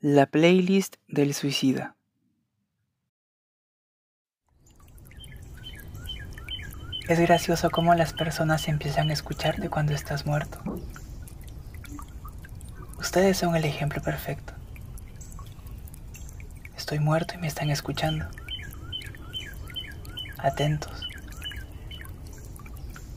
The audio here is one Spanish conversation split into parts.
La playlist del suicida. Es gracioso cómo las personas empiezan a escucharte cuando estás muerto. Ustedes son el ejemplo perfecto. Estoy muerto y me están escuchando. Atentos.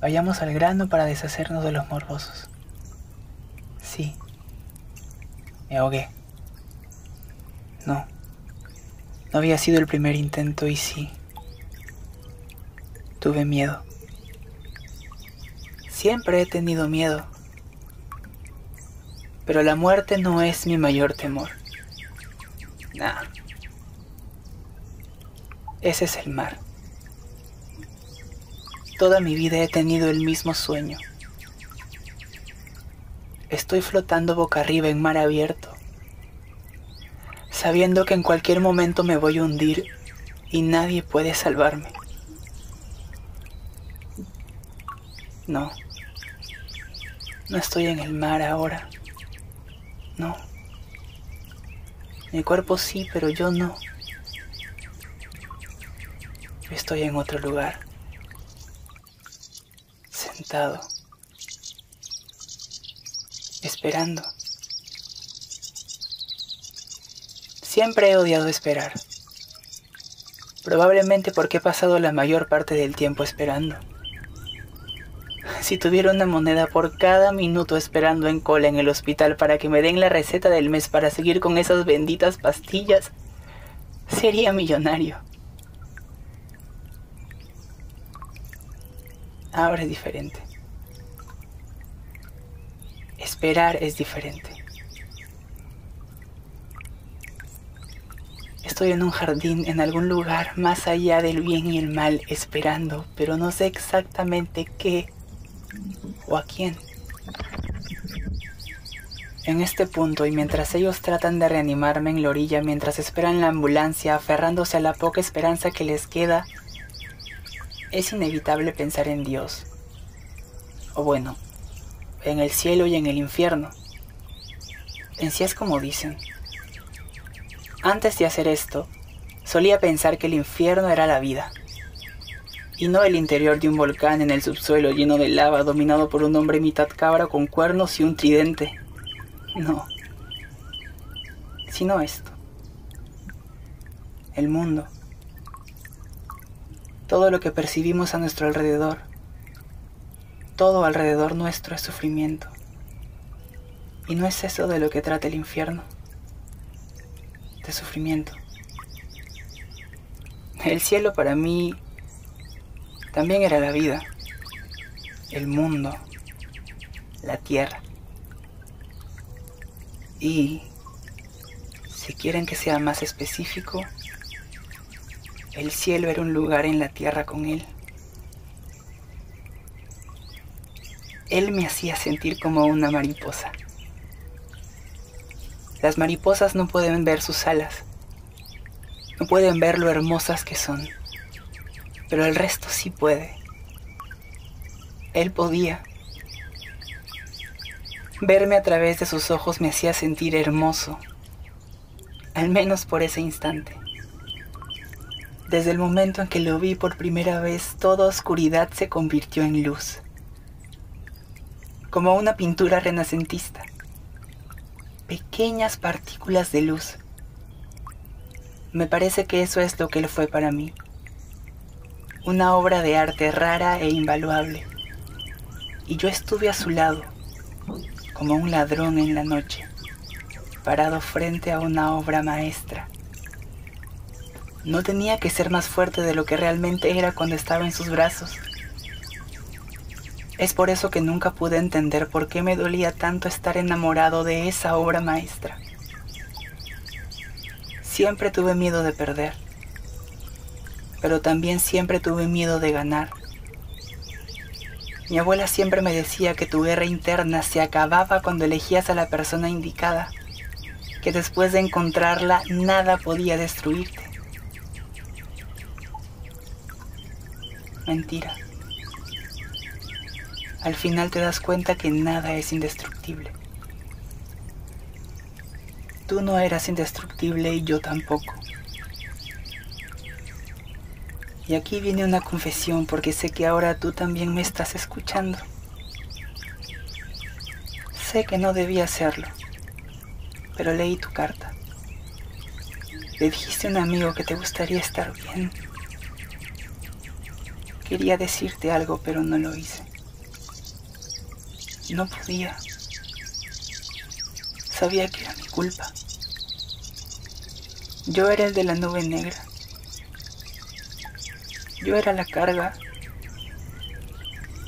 Vayamos al grano para deshacernos de los morbosos. Sí. Me ahogué. No. No había sido el primer intento y sí. Tuve miedo. Siempre he tenido miedo. Pero la muerte no es mi mayor temor. Nah. Ese es el mar. Toda mi vida he tenido el mismo sueño. Estoy flotando boca arriba en mar abierto, sabiendo que en cualquier momento me voy a hundir y nadie puede salvarme. No, no estoy en el mar ahora. No. Mi cuerpo sí, pero yo no. Estoy en otro lugar sentado, esperando. Siempre he odiado esperar, probablemente porque he pasado la mayor parte del tiempo esperando. Si tuviera una moneda por cada minuto esperando en cola en el hospital para que me den la receta del mes para seguir con esas benditas pastillas, sería millonario. Ahora es diferente. Esperar es diferente. Estoy en un jardín, en algún lugar más allá del bien y el mal, esperando, pero no sé exactamente qué o a quién. En este punto, y mientras ellos tratan de reanimarme en la orilla, mientras esperan la ambulancia, aferrándose a la poca esperanza que les queda, es inevitable pensar en Dios. O bueno, en el cielo y en el infierno. En es como dicen. Antes de hacer esto, solía pensar que el infierno era la vida, y no el interior de un volcán en el subsuelo lleno de lava dominado por un hombre mitad cabra con cuernos y un tridente. No, sino esto. El mundo todo lo que percibimos a nuestro alrededor. Todo alrededor nuestro es sufrimiento. Y no es eso de lo que trata el infierno, de sufrimiento. El cielo para mí también era la vida, el mundo, la tierra. Y si quieren que sea más específico, el cielo era un lugar en la tierra con él. Él me hacía sentir como una mariposa. Las mariposas no pueden ver sus alas, no pueden ver lo hermosas que son, pero el resto sí puede. Él podía. Verme a través de sus ojos me hacía sentir hermoso, al menos por ese instante. Desde el momento en que lo vi por primera vez, toda oscuridad se convirtió en luz, como una pintura renacentista. Pequeñas partículas de luz. Me parece que eso es lo que fue para mí. Una obra de arte rara e invaluable. Y yo estuve a su lado, como un ladrón en la noche, parado frente a una obra maestra no tenía que ser más fuerte de lo que realmente era cuando estaba en sus brazos. Es por eso que nunca pude entender por qué me dolía tanto estar enamorado de esa obra maestra. Siempre tuve miedo de perder, pero también siempre tuve miedo de ganar. Mi abuela siempre me decía que tu guerra interna se acababa cuando elegías a la persona indicada, que después de encontrarla nada podía destruirte. mentira. Al final te das cuenta que nada es indestructible. tú no eras indestructible y yo tampoco. Y aquí viene una confesión porque sé que ahora tú también me estás escuchando. Sé que no debía hacerlo, pero leí tu carta. Le dijiste a un amigo que te gustaría estar bien. Quería decirte algo, pero no lo hice. No podía. Sabía que era mi culpa. Yo era el de la nube negra. Yo era la carga.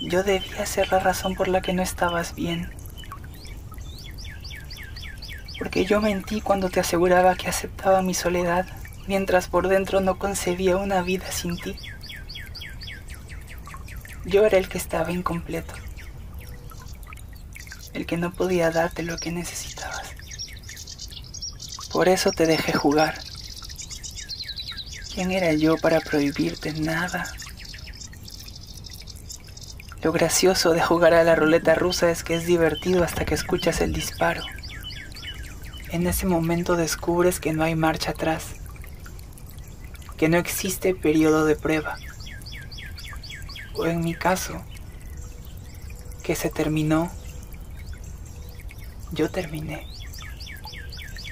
Yo debía ser la razón por la que no estabas bien. Porque yo mentí cuando te aseguraba que aceptaba mi soledad, mientras por dentro no concebía una vida sin ti. Yo era el que estaba incompleto, el que no podía darte lo que necesitabas. Por eso te dejé jugar. ¿Quién era yo para prohibirte nada? Lo gracioso de jugar a la ruleta rusa es que es divertido hasta que escuchas el disparo. En ese momento descubres que no hay marcha atrás, que no existe periodo de prueba. O en mi caso, que se terminó, yo terminé.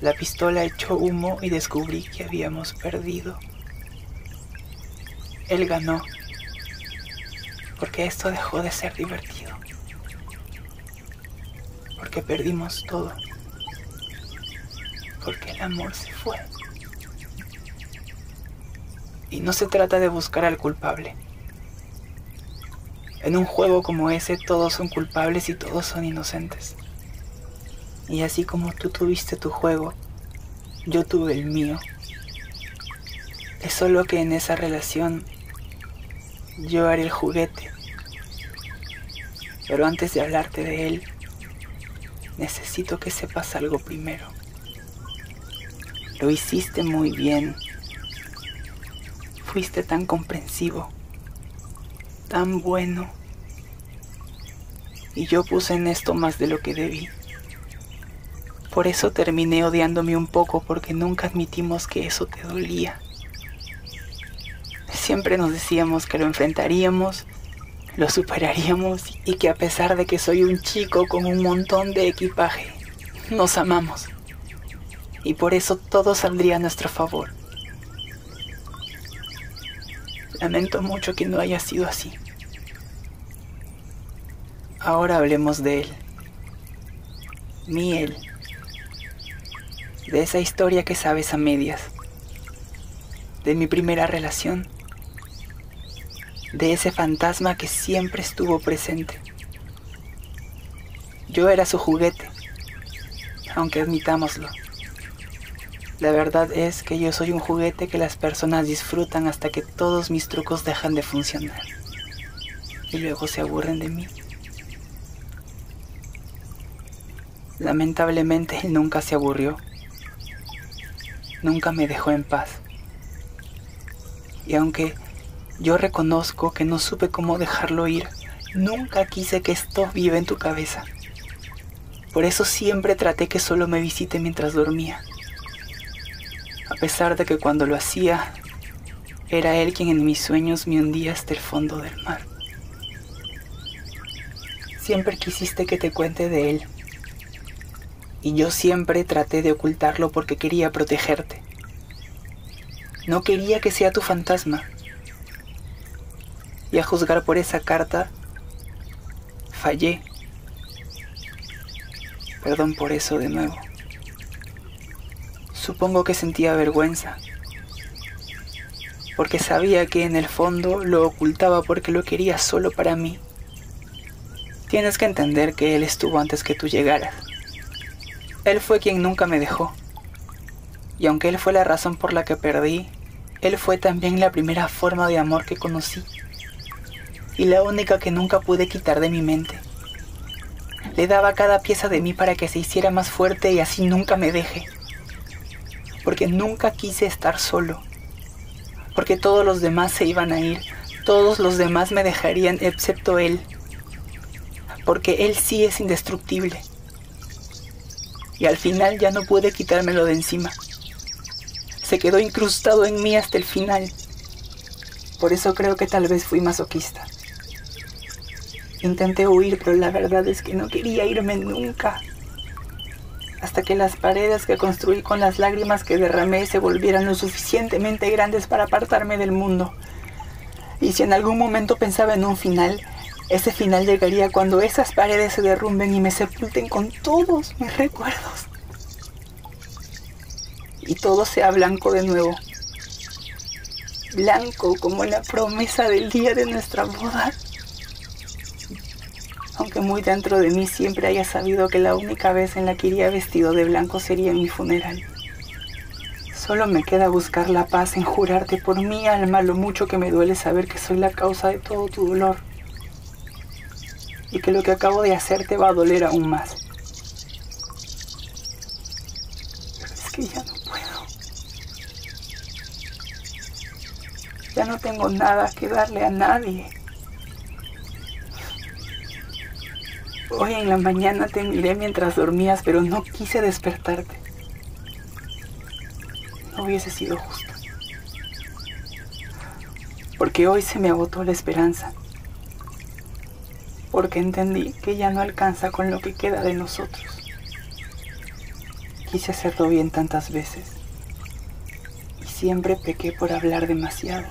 La pistola echó humo y descubrí que habíamos perdido. Él ganó, porque esto dejó de ser divertido, porque perdimos todo, porque el amor se fue. Y no se trata de buscar al culpable. En un juego como ese todos son culpables y todos son inocentes. Y así como tú tuviste tu juego, yo tuve el mío. Es solo que en esa relación yo haré el juguete. Pero antes de hablarte de él, necesito que sepas algo primero. Lo hiciste muy bien. Fuiste tan comprensivo, tan bueno. Y yo puse en esto más de lo que debí. Por eso terminé odiándome un poco porque nunca admitimos que eso te dolía. Siempre nos decíamos que lo enfrentaríamos, lo superaríamos y que a pesar de que soy un chico con un montón de equipaje, nos amamos. Y por eso todo saldría a nuestro favor. Lamento mucho que no haya sido así. Ahora hablemos de él. Mi él de esa historia que sabes a medias, de mi primera relación, de ese fantasma que siempre estuvo presente. Yo era su juguete, aunque admitámoslo. La verdad es que yo soy un juguete que las personas disfrutan hasta que todos mis trucos dejan de funcionar y luego se aburren de mí. Lamentablemente él nunca se aburrió nunca me dejó en paz. Y aunque yo reconozco que no supe cómo dejarlo ir, nunca quise que esto viva en tu cabeza. Por eso siempre traté que solo me visite mientras dormía. A pesar de que cuando lo hacía, era él quien en mis sueños me hundía hasta el fondo del mar. Siempre quisiste que te cuente de él, y yo siempre traté de ocultarlo porque quería protegerte. No quería que sea tu fantasma. Y a juzgar por esa carta, fallé. Perdón por eso de nuevo. Supongo que sentía vergüenza, porque sabía que en el fondo lo ocultaba porque lo quería solo para mí. Tienes que entender que él estuvo antes que tú llegaras. Él fue quien nunca me dejó. Y aunque Él fue la razón por la que perdí, Él fue también la primera forma de amor que conocí. Y la única que nunca pude quitar de mi mente. Le daba cada pieza de mí para que se hiciera más fuerte y así nunca me deje. Porque nunca quise estar solo. Porque todos los demás se iban a ir. Todos los demás me dejarían excepto Él. Porque Él sí es indestructible y al final ya no pude quitármelo de encima. Se quedó incrustado en mí hasta el final. Por eso creo que tal vez fui masoquista. Intenté huir, pero la verdad es que no quería irme nunca. Hasta que las paredes que construí con las lágrimas que derramé se volvieran lo suficientemente grandes para apartarme del mundo. Y si en algún momento pensaba en un final, ese final llegaría cuando esas paredes se derrumben y me sepulten con todos mis recuerdos. Y todo sea blanco de nuevo. Blanco como la promesa del día de nuestra boda aunque muy dentro de mí siempre haya sabido que la única vez en la que iría vestido de blanco sería en mi funeral. Solo me queda buscar la paz en jurarte por mi alma lo mucho que me duele saber que soy la causa de todo tu dolor y que lo que acabo de hacer te va a doler aún más. Es que ya no puedo. Ya no tengo nada que darle a nadie. Hoy en la mañana te miré mientras dormías, pero no quise despertarte. No hubiese sido justo. Porque hoy se me agotó la esperanza. Porque entendí que ya no alcanza con lo que queda de nosotros. Quise hacerlo bien tantas veces. Y siempre pequé por hablar demasiado.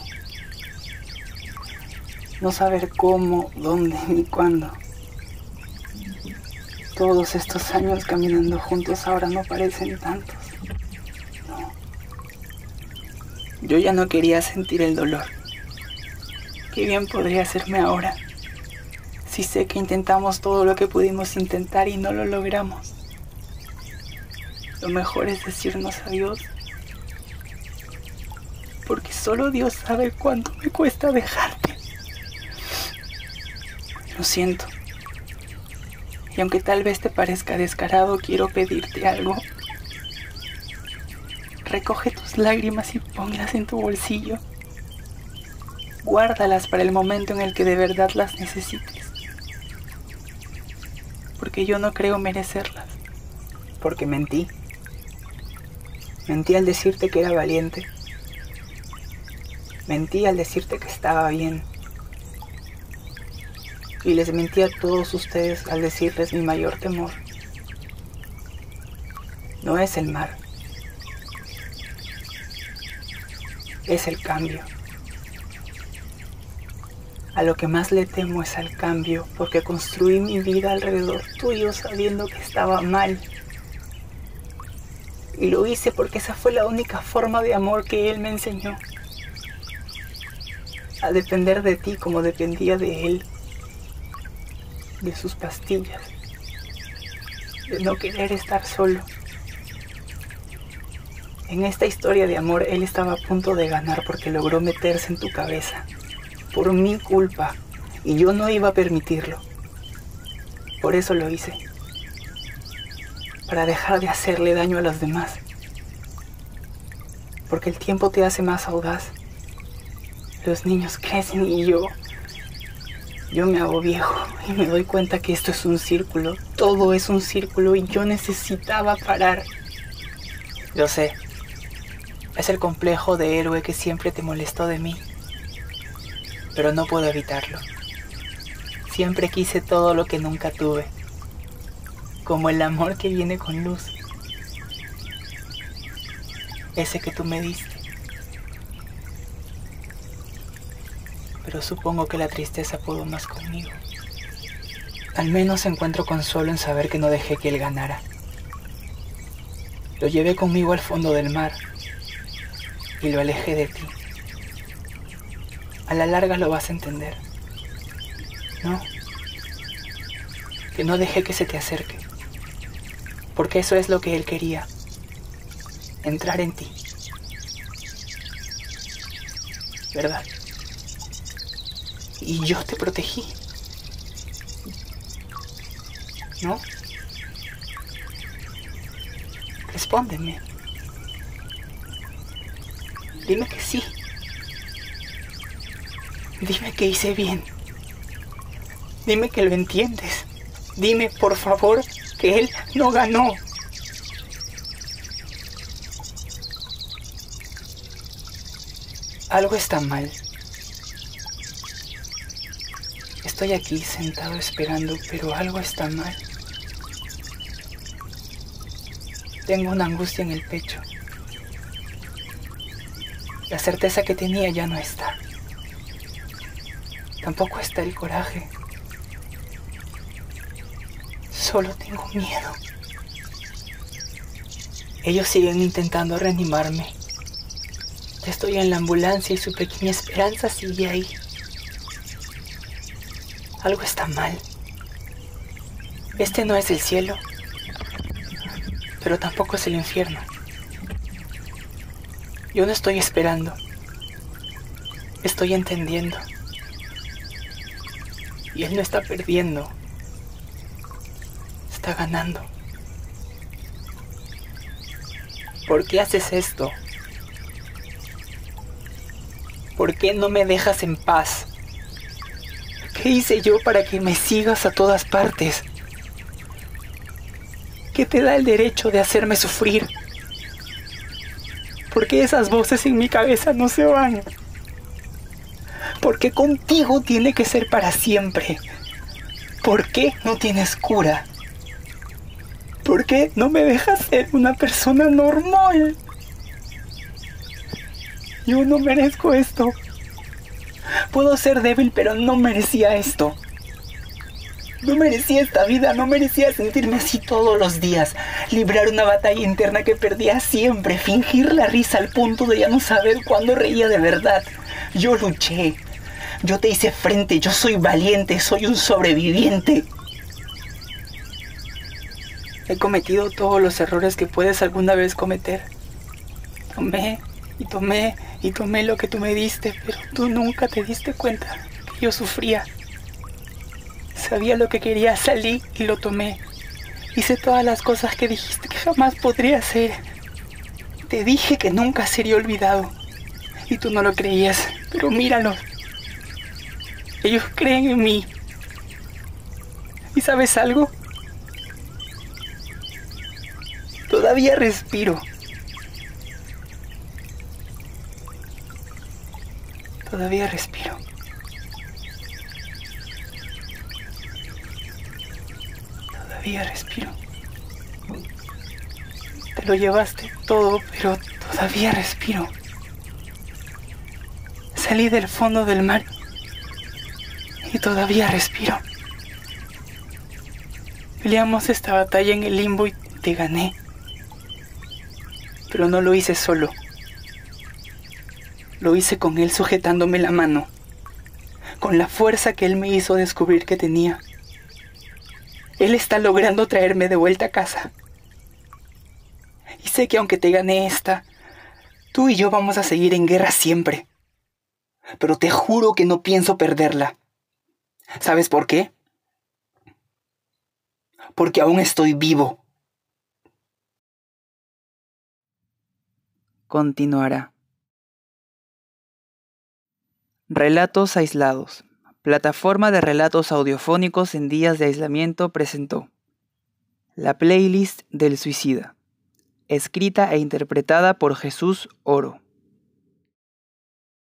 No saber cómo, dónde ni cuándo todos estos años caminando juntos ahora no parecen tantos. No. Yo ya no quería sentir el dolor. Qué bien podría hacerme ahora si sé que intentamos todo lo que pudimos intentar y no lo logramos. Lo mejor es decirnos adiós. Porque solo Dios sabe cuánto me cuesta dejarte. Lo siento. Y aunque tal vez te parezca descarado, quiero pedirte algo. Recoge tus lágrimas y ponlas en tu bolsillo. Guárdalas para el momento en el que de verdad las necesites. Porque yo no creo merecerlas. Porque mentí. Mentí al decirte que era valiente. Mentí al decirte que estaba bien y les mentí a todos ustedes al decirles mi mayor temor. No es el mar, es el cambio. A lo que más le temo es al cambio, porque construí mi vida alrededor tuyo sabiendo que estaba mal. Y lo hice porque esa fue la única forma de amor que Él me enseñó. A depender de ti como dependía de Él de sus pastillas, de no querer estar solo. En esta historia de amor, él estaba a punto de ganar porque logró meterse en tu cabeza, por mi culpa, y yo no iba a permitirlo. Por eso lo hice, para dejar de hacerle daño a los demás, porque el tiempo te hace más audaz. Los niños crecen y yo yo me hago viejo y me doy cuenta que esto es un círculo. Todo es un círculo y yo necesitaba parar. Yo sé. Es el complejo de héroe que siempre te molestó de mí. Pero no puedo evitarlo. Siempre quise todo lo que nunca tuve. Como el amor que viene con luz. Ese que tú me diste. pero supongo que la tristeza pudo más conmigo. Al menos encuentro consuelo en saber que no dejé que él ganara. Lo llevé conmigo al fondo del mar y lo alejé de ti. A la larga lo vas a entender. ¿No? Que no dejé que se te acerque. Porque eso es lo que él quería. Entrar en ti. ¿Verdad? y yo te protegí. ¿No? Respóndeme. Dime que sí. Dime que hice bien. Dime que lo entiendes. Dime, por favor, que él no ganó. Algo está mal. Estoy aquí sentado esperando, pero algo está mal. Tengo una angustia en el pecho. La certeza que tenía ya no está. Tampoco está el coraje. Solo tengo miedo. Ellos siguen intentando reanimarme. Estoy en la ambulancia y su pequeña esperanza sigue ahí. Algo está mal. Este no es el cielo, pero tampoco es el infierno. Yo no estoy esperando. Estoy entendiendo. Y él no está perdiendo. Está ganando. ¿Por qué haces esto? ¿Por qué no me dejas en paz? ¿Qué hice yo para que me sigas a todas partes? ¿Qué te da el derecho de hacerme sufrir? ¿Por qué esas voces en mi cabeza no se van? ¿Por qué contigo tiene que ser para siempre? ¿Por qué no tienes cura? ¿Por qué no me dejas ser una persona normal? Yo no merezco esto. Puedo ser débil, pero no merecía esto. No merecía esta vida, no merecía sentirme así todos los días, librar una batalla interna que perdía siempre, fingir la risa al punto de ya no saber cuándo reía de verdad. Yo luché, yo te hice frente, yo soy valiente, soy un sobreviviente. He cometido todos los errores que puedes alguna vez cometer. Tomé y tomé y tomé lo que tú me diste, pero tú nunca te diste cuenta que yo sufría. Sabía lo que quería, salí y lo tomé. Hice todas las cosas que dijiste que jamás podría hacer. Te dije que nunca sería olvidado. Y tú no lo creías, pero míralo. Ellos creen en mí. ¿Y sabes algo? Todavía respiro. Todavía respiro. Todavía respiro. Te lo llevaste todo, pero todavía respiro. Salí del fondo del mar todavía respiro. Peleamos esta batalla en el limbo y te gané. Pero no lo hice solo. Lo hice con él sujetándome la mano, con la fuerza que él me hizo descubrir que tenía. Él está logrando traerme de vuelta a casa. Y sé que aunque te gané esta, tú y yo vamos a seguir en guerra siempre. Pero te juro que no pienso perderla. ¿Sabes por qué? Porque aún estoy vivo. Continuará. Relatos aislados. Plataforma de relatos audiofónicos en días de aislamiento presentó La playlist del suicida, escrita e interpretada por Jesús Oro.